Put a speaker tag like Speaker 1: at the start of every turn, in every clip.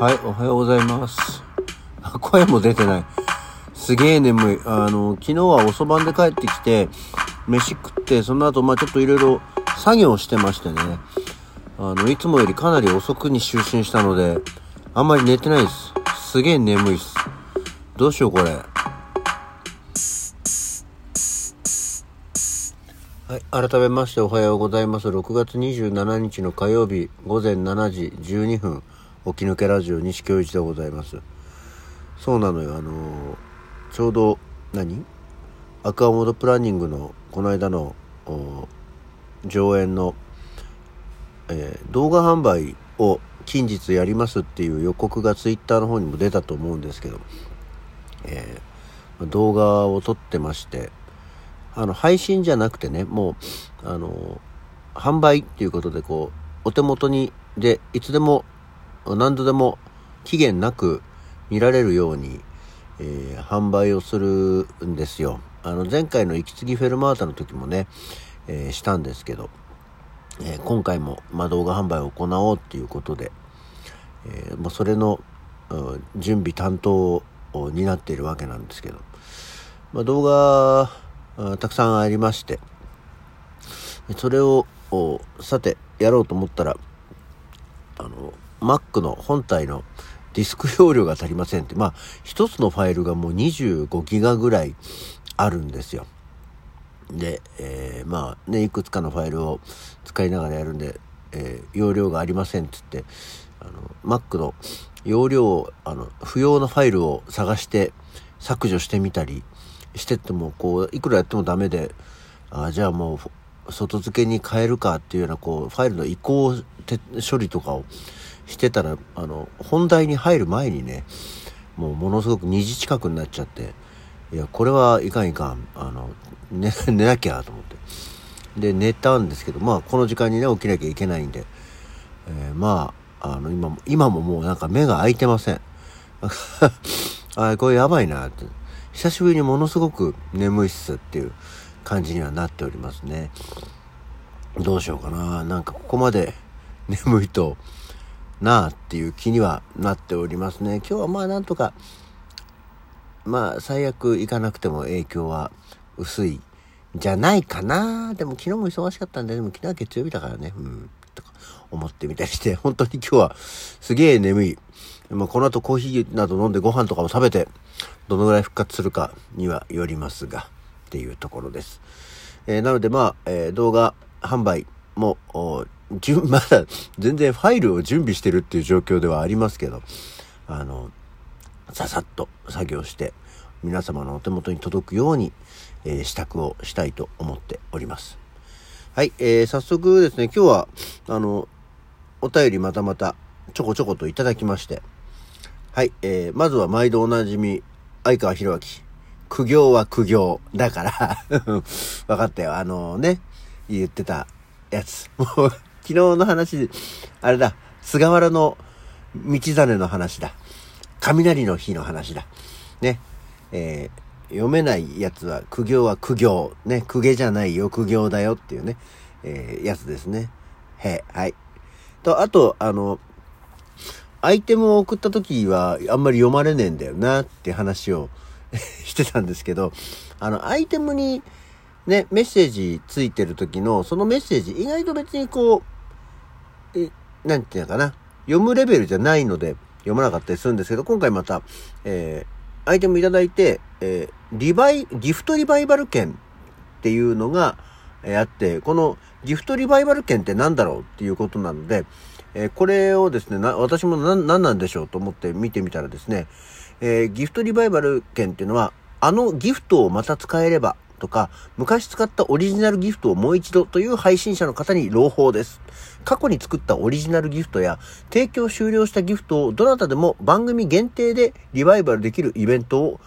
Speaker 1: はい、おはようございます。声も出てない。すげえ眠い。あの、昨日は遅番で帰ってきて、飯食って、その後、まあちょっといろいろ作業してましてね。あの、いつもよりかなり遅くに就寝したので、あんまり寝てないです。すげえ眠いっす。どうしよう、これ。はい。改めましておはようございます。6月27日の火曜日午前7時12分、起き抜けラジオ西京一でございます。そうなのよ。あのちょうど、何？アクアモードプランニングのこの間の上演の、えー動画販売を近日やりますっていう予告がツイッターの方にも出たと思うんですけど、えー動画を撮ってまして、あの配信じゃなくてねもうあの販売っていうことでこうお手元にでいつでも何度でも期限なく見られるように、えー販売をするんですよ。あの前回の息継ぎフェルマータの時もね、えーしたんですけど、えー今回も、まあ、動画販売を行おうっていうことで、えーまあ、それの、うん準備担当を担っているわけなんですけど、まあ、動画たくさんありましてそれをさてやろうと思ったらあの Mac の本体のディスク容量が足りませんって。まあ一つのファイルがもう25ギガぐらいあるんですよ。で、えーまあねいくつかのファイルを使いながらやるんで、えー容量がありませんっつって。あの Mac の容量をあの不要なファイルを探して削除してみたりしてってもこういくらやってもダメであじゃあもう外付けに変えるかっていうようなこうファイルの移行処理とかをしてたらあの本題に入る前にねもうものすごく2時近くになっちゃっていやこれはいかんいかんあの寝寝なきゃと思って。で寝たんですけどまあこの時間にね起きなきゃいけないんで、えーまああの今も今ももうなんか目が開いてません。あこれやばいなって。久しぶりにものすごく眠いっすっていう感じにはなっておりますね。どうしようかな。なんかここまで眠いとなあっていう気にはなっておりますね。今日はまあなんとかまあ最悪行かなくても影響は薄いじゃないかな。でも昨日も忙しかったんででも昨日は月曜日だからね。うんとか思ってみたりして本当に今日はすげえ眠い。まあ、この後コーヒーなど飲んでご飯とかも食べてどのぐらい復活するかにはよりますがっていうところです、えーなのでまあ、えー動画販売もじゅ まだ全然ファイルを準備してるっていう状況ではありますけどあのささっと作業して皆様のお手元に届くように、えー支度をしたいと思っております。はい、えー早速ですね今日はあのお便りまたまたちょこちょこといただきましてはい、えーまずは毎度おなじみ相川博明。苦行は苦行だから 分かったよ。あのね言ってたやつ。もう昨日の話あれだ。菅原の道真の話だ。雷の日の話だ。ね。えー読めないやつは苦行は苦行。ね。苦行じゃないよ苦行だよっていうね、えーやつですね。へはい。とあとあのアイテムを送った時はあんまり読まれねえんだよなって話を してたんですけど、あの、アイテムにね、メッセージついてる時の、そのメッセージ、意外と別にこう、え、なんていうのかな、読むレベルじゃないので読まなかったりするんですけど、今回また、えーアイテムいただいて、えーリバイ、ギフトリバイバル券っていうのが、えーあって、このギフトリバイバル券って何だろうっていうことなので、えーこれをですね、な私も何何なんでしょうと思って見てみたらですね、えーギフトリバイバル券っていうのは、あのギフトをまた使えればとか、昔使ったオリジナルギフトをもう一度という配信者の方に朗報です。過去に作ったオリジナルギフトや、提供終了したギフトをどなたでも番組限定でリバイバルできるイベントを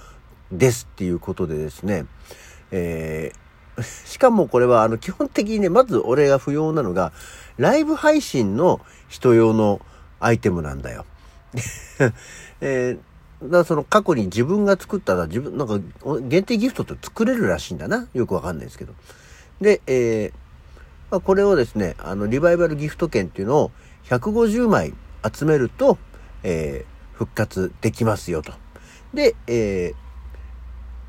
Speaker 1: ですっていうことでですね、えー しかもこれはあの基本的にね、まず俺が不要なのが、ライブ配信の人用のアイテムなんだよ。えーだからその過去に自分が作ったら自分、なんか限定ギフトって作れるらしいんだな。よくわかんないですけど。で、えーまあ、これをですね、あの、リバイバルギフト券っていうのを150枚集めると、えー、復活できますよと。で、え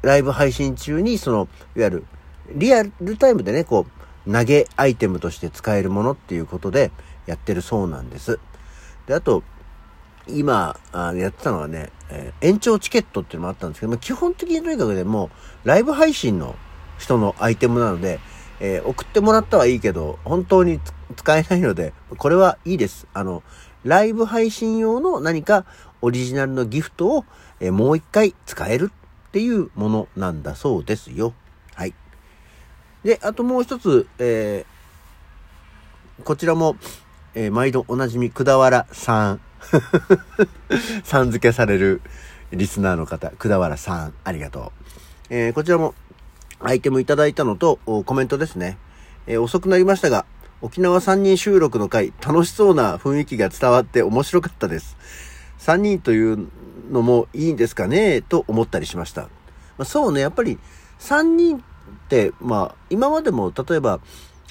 Speaker 1: ー、ライブ配信中に、その、いわゆる、リアルタイムでね、こう、投げアイテムとして使えるものっていうことでやってるそうなんです。で、あと、今、あやってたのはね、えー、延長チケットっていうのもあったんですけども、基本的にとにかくでも、ライブ配信の人のアイテムなので、えー、送ってもらったはいいけど、本当に使えないので、これはいいです。あの、ライブ配信用の何かオリジナルのギフトを、えー、もう一回使えるっていうものなんだそうですよ。はい。で、あともう一つ、えー、こちらも、えー、毎度おなじみ、くだわらさん。さん付けされるリスナーの方、くだわらさん、ありがとう。えー、こちらもアイテムいただいたのと、コメントですね。えー、遅くなりましたが、沖縄3人収録の回、楽しそうな雰囲気が伝わって面白かったです。3人というのもいいんですかねと思ったりしました。まあ、そうね、やっぱり3人って、まあ、今までも例えば、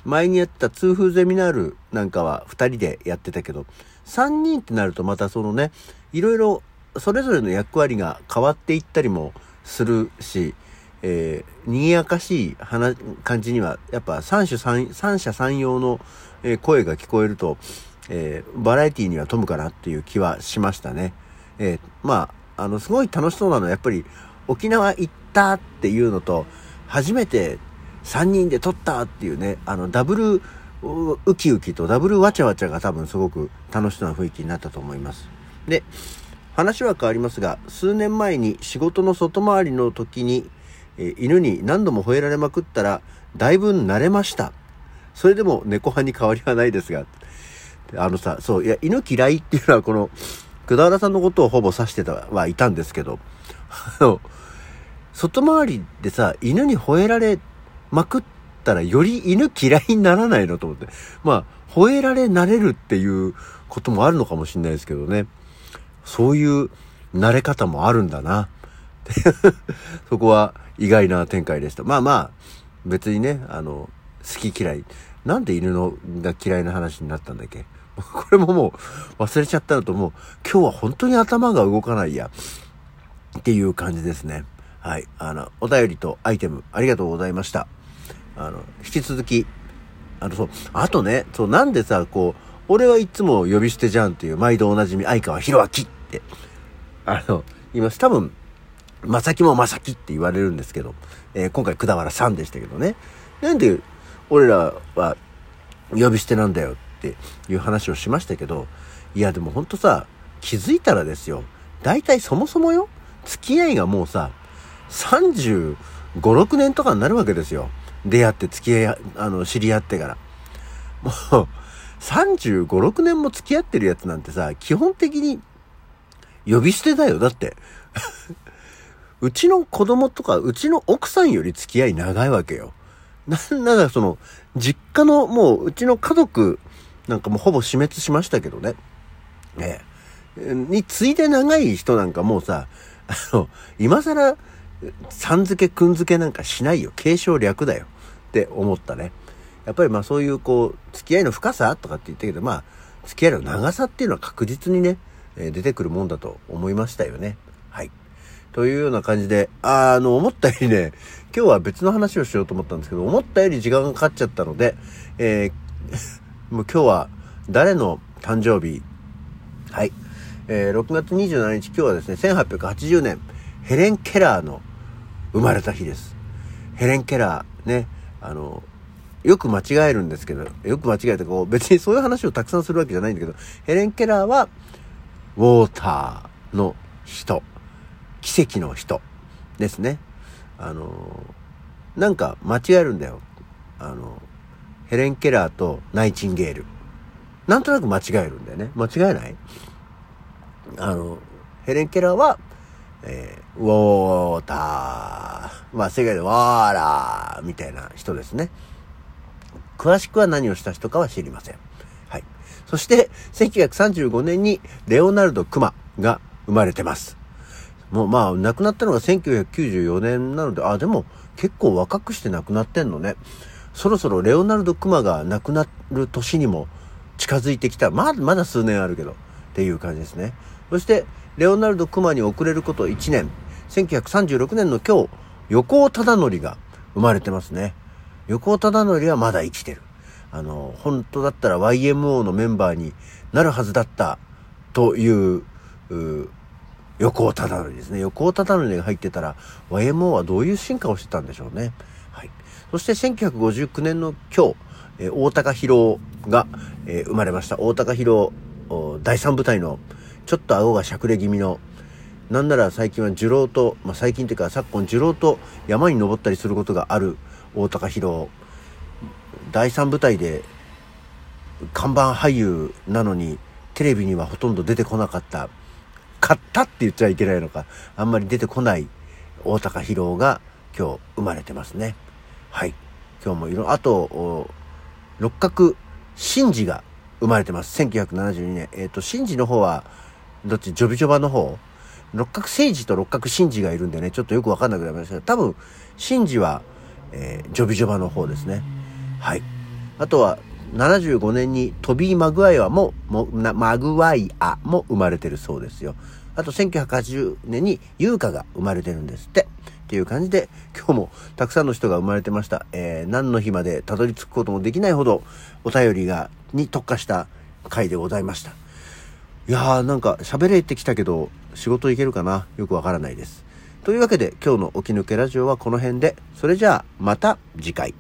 Speaker 1: 前にやってた通風ゼミナールなんかは2人でやってたけど、3人ってなるとまたそのね、いろいろそれぞれの役割が変わっていったりもするし、えー、賑やかしい話、感じには、やっぱ三種三、三者三様の、声が聞こえると、えー、バラエティには富むかなっていう気はしましたね。えー、まあ、あの、すごい楽しそうなのは、やっぱり、沖縄行ったっていうのと、初めて3人で撮ったっていうね、あの、ダブルウキウキとダブルワチャワチャが多分すごく楽しそうな雰囲気になったと思います。で、話は変わりますが、数年前に仕事の外回りの時に、え犬に何度も吠えられまくったら、だいぶ慣れました。それでも猫派に変わりはないですが、あのさ、そう、いや、犬嫌いっていうのはこの、くだらさんのことをほぼ指してたはいたんですけど、あの、外回りでさ、犬に吠えられまくったらより犬嫌いにならないのと思って。まあ、吠えられ慣れるっていうこともあるのかもしれないですけどね。そういう慣れ方もあるんだな。そこは意外な展開でした。まあまあ、別にね、あの、好き嫌い。なんで犬のが嫌いな話になったんだっけ？これももう忘れちゃったのともう今日は本当に頭が動かないや。っていう感じですね。はい。あの、お便りとアイテムありがとうございました。あの、引き続き、あの、そう、あとね、そう、なんでさ、こう、俺はいつも呼び捨てじゃんっていう毎度おなじみ相川博明って、あの、言います。多分、まさきもまさきって言われるんですけど、えー、今回、くだわらさんでしたけどね。なんで、俺らは、呼び捨てなんだよっていう話をしましたけど、いや、でもほんとさ、気づいたらですよ。大体そもそもよ、付き合いがもうさ、35、6年とかになるわけですよ。出会って付き合い、あの、知り合ってから。もう、35、6年も付き合ってるやつなんてさ、基本的に呼び捨てだよ。だって うちの子供とか、うちの奥さんより付き合い長いわけよ。なんならその、実家のもう、うちの家族なんかもほぼ死滅しましたけどね。ええ。に次いで長い人なんかもうさ、あの、今更、さん付け、くん付けなんかしないよ。継承略だよ。って思ったね。やっぱりまあそういうこう、付き合いの深さとかって言ったけど、まあ、付き合いの長さっていうのは確実にね、え出てくるもんだと思いましたよね。はい。というような感じで、あの、思ったよりね、今日は別の話をしようと思ったんですけど、思ったより時間がかかっちゃったので、えー、もう今日は誰の誕生日？はい。えー、6月27日、今日はですね、1880年、ヘレン・ケラーの生まれた日です。ヘレン・ケラー、ね、あの、よく間違えるんですけど、よく間違えてこう、別にそういう話をたくさんするわけじゃないんだけど、ヘレン・ケラーは、ウォーターの人。奇跡の人ですね。あの、なんか間違えるんだよ。あの、ヘレン・ケラーとナイチンゲール。なんとなく間違えるんだよね。間違えない？あの、ヘレン・ケラーは、え、ウォーター。まあ、世界でワーラーみたいな人ですね。詳しくは何をした人かは知りません。はい。そして、1935年にレオナルド・クマが生まれてます。もうまあ、亡くなったのが1994年なので、あ、でも結構若くして亡くなってんのね。そろそろレオナルド・クマが亡くなる年にも近づいてきた。まだ、まだ数年あるけど、っていう感じですね。そしてレオナルド・クマに遅れること1年1936年の今日横尾忠則が生まれてますね。横尾忠則はまだ生きてる。あの本当だったら YMO のメンバーになるはずだったという横尾忠則ですね。横尾忠則が入ってたら YMO はどういう進化をしてたんでしょうね。はい。そして1959年の今日えー、大高博が、えー、生まれました。大高博第3部隊の、ちょっと顎がしゃくれ気味の、なんなら最近は樹郎と、まあ、最近というか昨今樹郎と山に登ったりすることがある大高博第3部隊で看板俳優なのにテレビにはほとんど出てこなかった。買ったって言っちゃいけないのか。あんまり出てこない大高博が今日生まれてますね。はい。今日もいろあと六角真治が生まれてます。1972年。えっ、ー、と、真治の方は、どっち、ジョビジョバの方？六角誠治と六角真治がいるんでね、ちょっとよくわかんなくなりました多分、真治は、えー、ジョビジョバの方ですね。はい。あとは、75年にトビー・マグワイアも、もマグワイアも生まれてるそうですよ。あと1980年に優香が生まれてるんですって。っていう感じで、今日もたくさんの人が生まれてました。えー、何の日までたどり着くこともできないほど、お便りが、に特化した回でございました。いやーなんか喋れてきたけど、仕事行けるかな？よくわからないです。というわけで今日の起き抜けラジオはこの辺で、それじゃあまた次回。